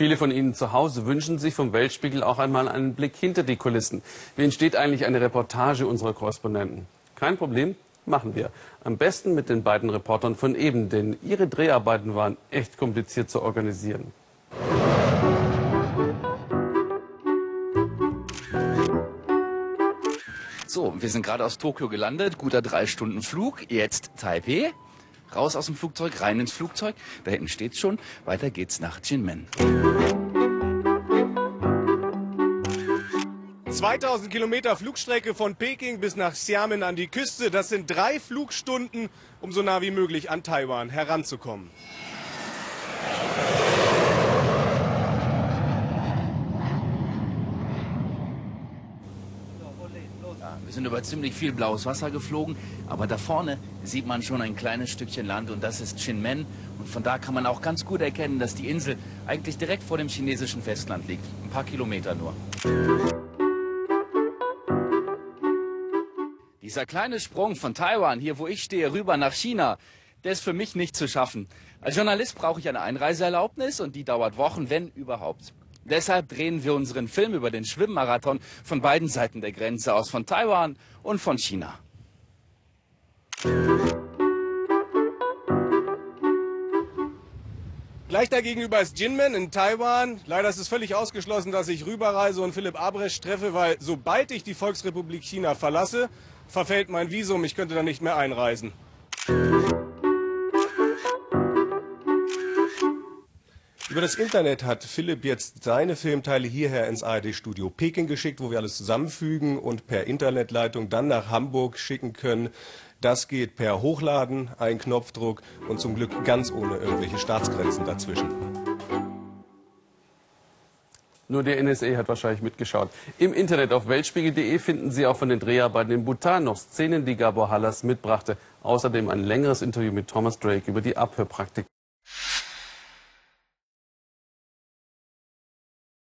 Viele von Ihnen zu Hause wünschen sich vom Weltspiegel auch einmal einen Blick hinter die Kulissen. Wie entsteht eigentlich eine Reportage unserer Korrespondenten? Kein Problem, machen wir. Am besten mit den beiden Reportern von eben, denn ihre Dreharbeiten waren echt kompliziert zu organisieren. So, wir sind gerade aus Tokio gelandet, guter drei Stunden Flug, jetzt Taipei. Raus aus dem Flugzeug, rein ins Flugzeug. Da hinten steht's schon. Weiter geht's nach Jinmen. 2000 Kilometer Flugstrecke von Peking bis nach Xiamen an die Küste. Das sind drei Flugstunden, um so nah wie möglich an Taiwan heranzukommen. Wir sind über ziemlich viel blaues Wasser geflogen, aber da vorne sieht man schon ein kleines Stückchen Land und das ist Chinmen. Und von da kann man auch ganz gut erkennen, dass die Insel eigentlich direkt vor dem chinesischen Festland liegt. Ein paar Kilometer nur. Dieser kleine Sprung von Taiwan, hier wo ich stehe, rüber nach China, der ist für mich nicht zu schaffen. Als Journalist brauche ich eine Einreiseerlaubnis und die dauert Wochen, wenn überhaupt. Deshalb drehen wir unseren Film über den Schwimmmarathon von beiden Seiten der Grenze aus, von Taiwan und von China. Gleich dagegenüber ist Jinmen in Taiwan. Leider ist es völlig ausgeschlossen, dass ich rüberreise und Philipp Abresch treffe, weil sobald ich die Volksrepublik China verlasse, verfällt mein Visum. Ich könnte dann nicht mehr einreisen. Über das Internet hat Philipp jetzt seine Filmteile hierher ins ARD-Studio Peking geschickt, wo wir alles zusammenfügen und per Internetleitung dann nach Hamburg schicken können. Das geht per Hochladen, ein Knopfdruck und zum Glück ganz ohne irgendwelche Staatsgrenzen dazwischen. Nur der NSA hat wahrscheinlich mitgeschaut. Im Internet auf weltspiegel.de finden Sie auch von den Dreharbeiten in Bhutan noch Szenen, die Gabor Hallas mitbrachte. Außerdem ein längeres Interview mit Thomas Drake über die Abhörpraktik.